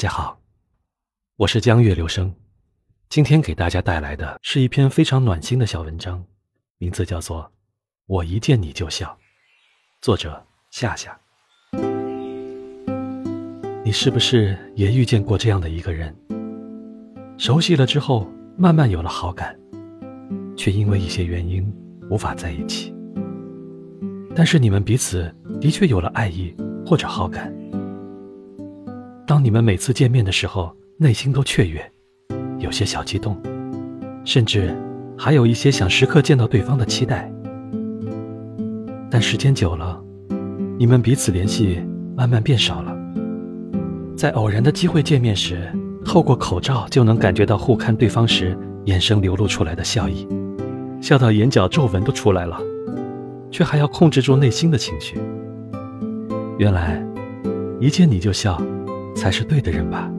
大家好，我是江月流声，今天给大家带来的是一篇非常暖心的小文章，名字叫做《我一见你就笑》，作者夏夏。你是不是也遇见过这样的一个人？熟悉了之后，慢慢有了好感，却因为一些原因无法在一起。但是你们彼此的确有了爱意或者好感。当你们每次见面的时候，内心都雀跃，有些小激动，甚至还有一些想时刻见到对方的期待。但时间久了，你们彼此联系慢慢变少了。在偶然的机会见面时，透过口罩就能感觉到互看对方时眼神流露出来的笑意，笑到眼角皱纹都出来了，却还要控制住内心的情绪。原来，一见你就笑。才是对的人吧。